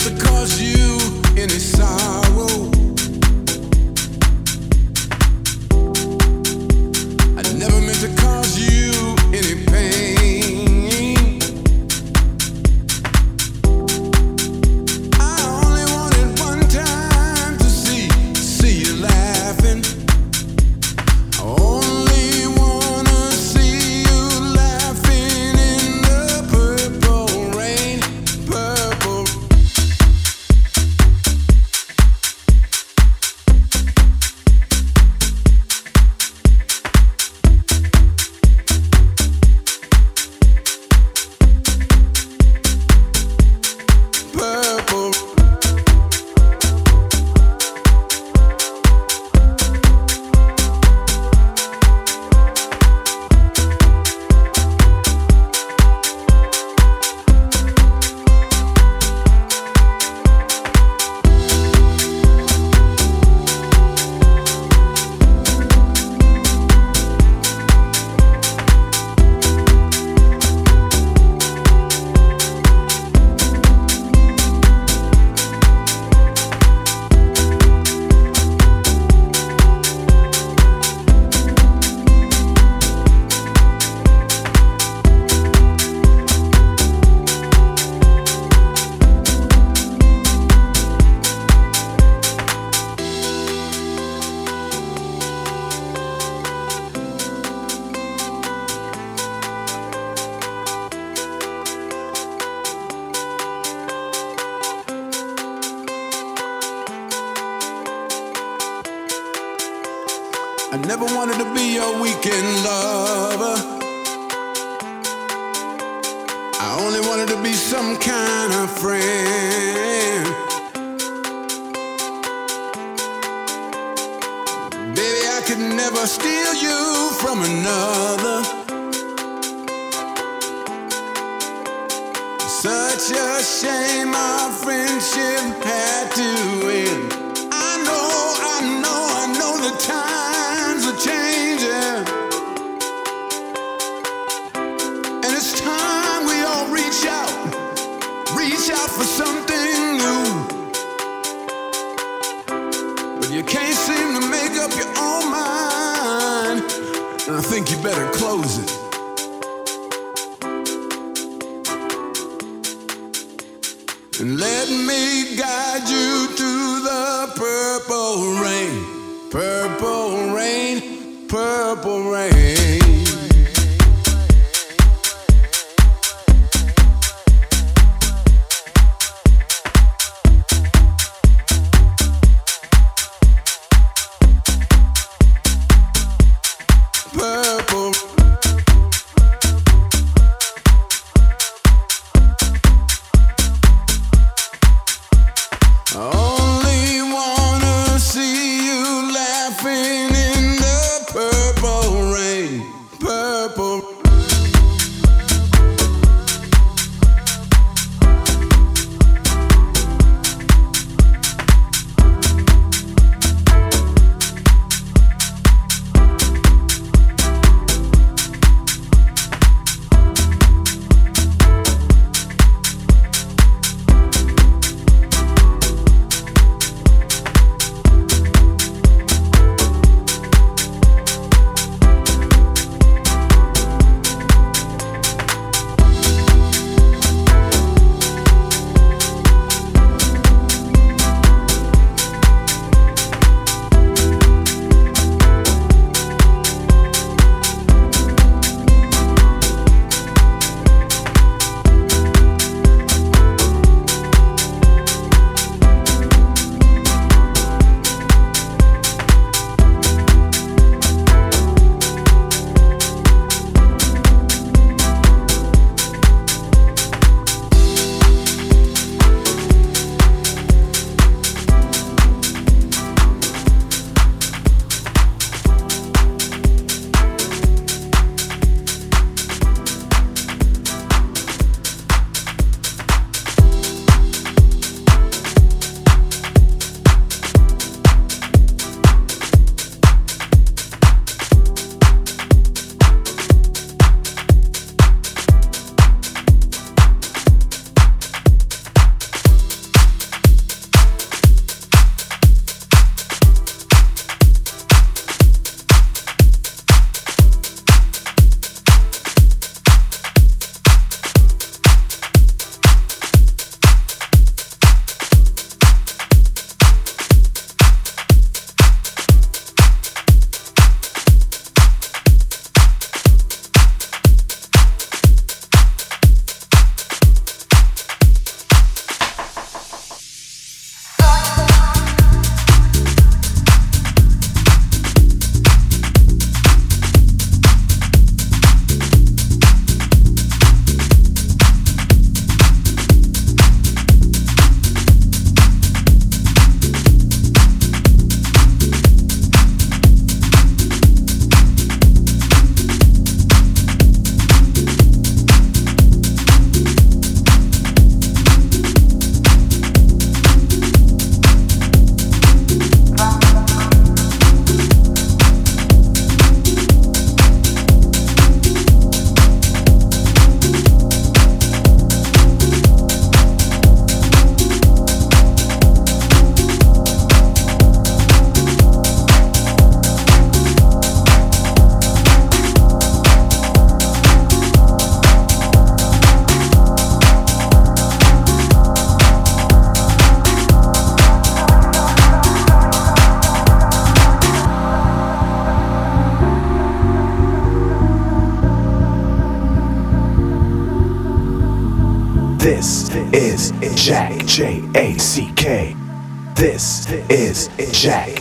To cause you any sorrow. I only wanted to be some kind of friend. Baby, I could never steal you from another. Jack.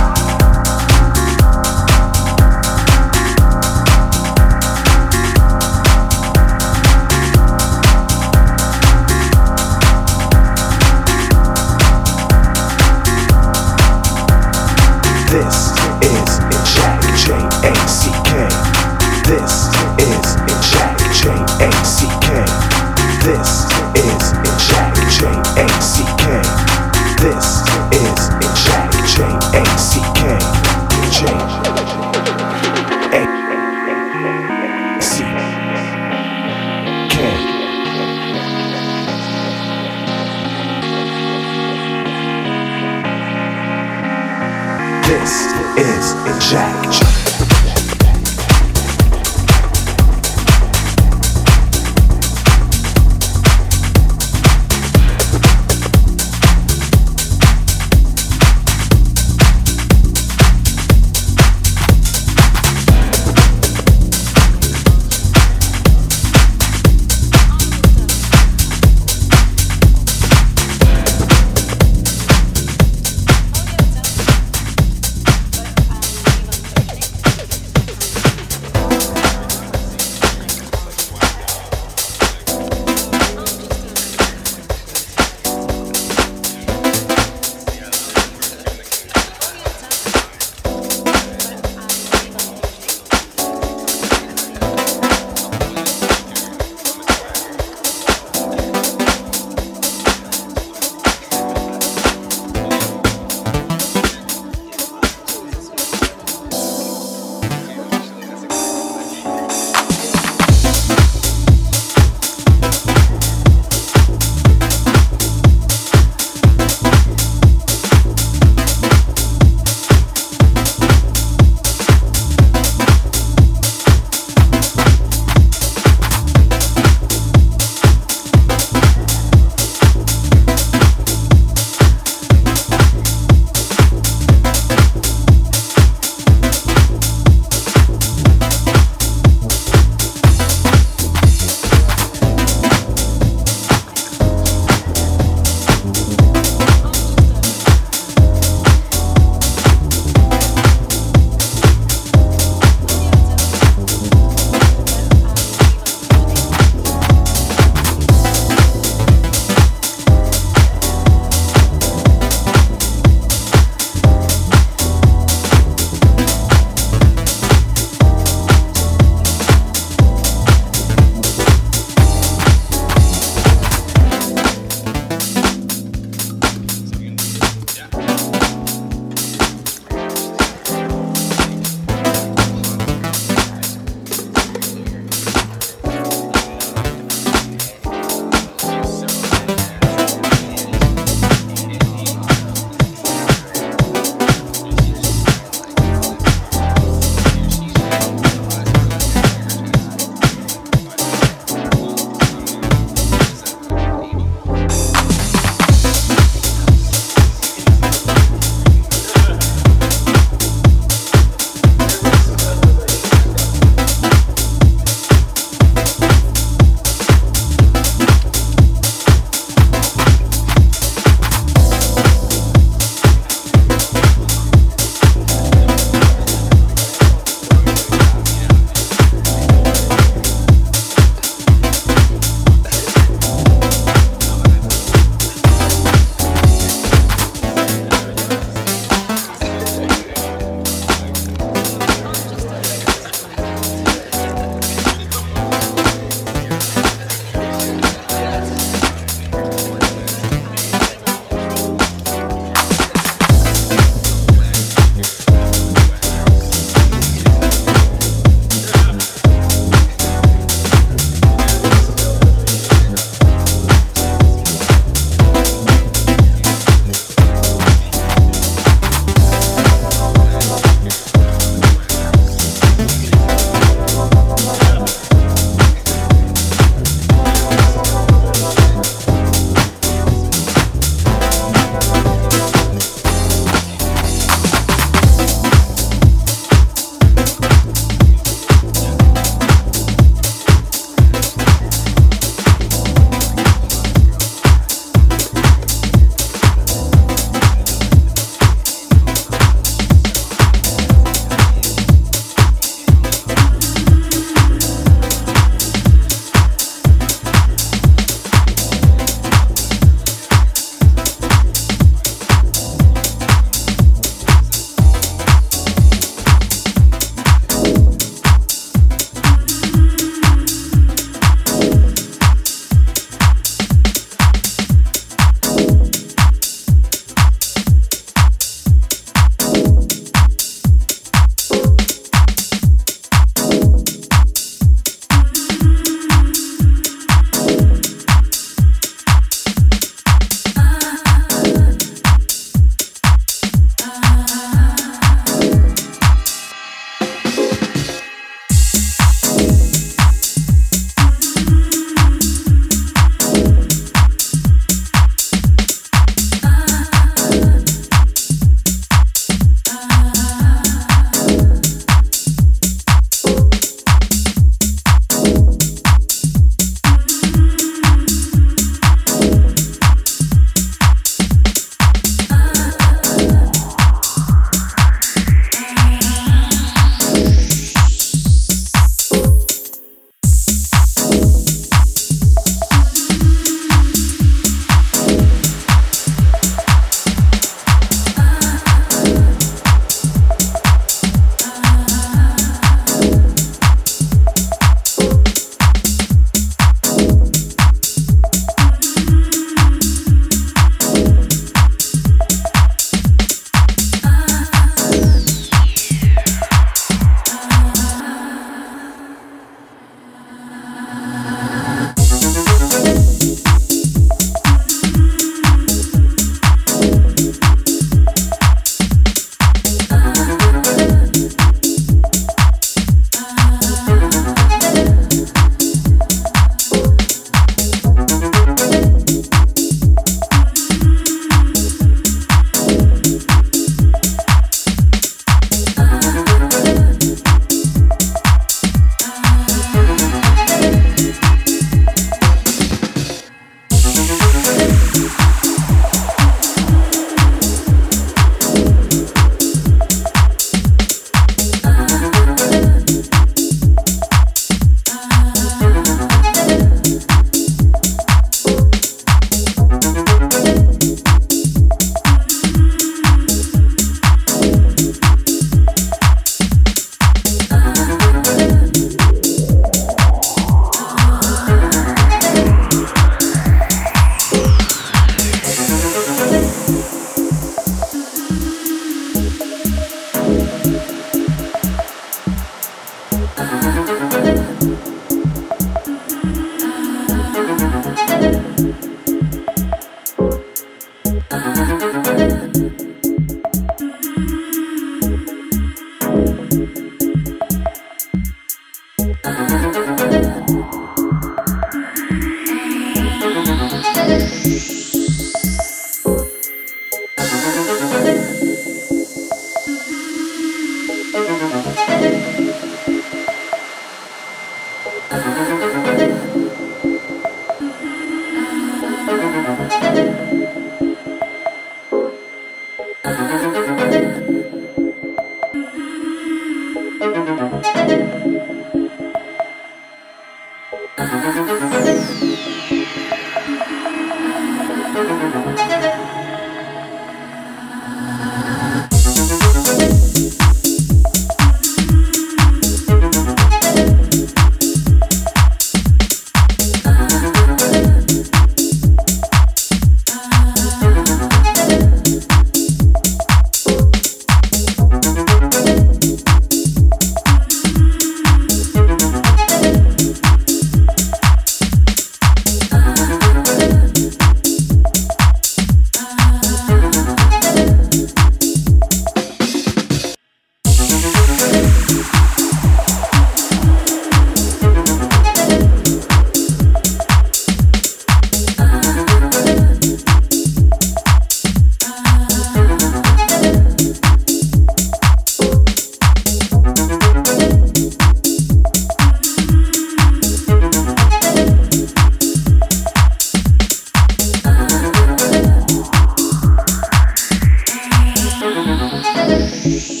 Got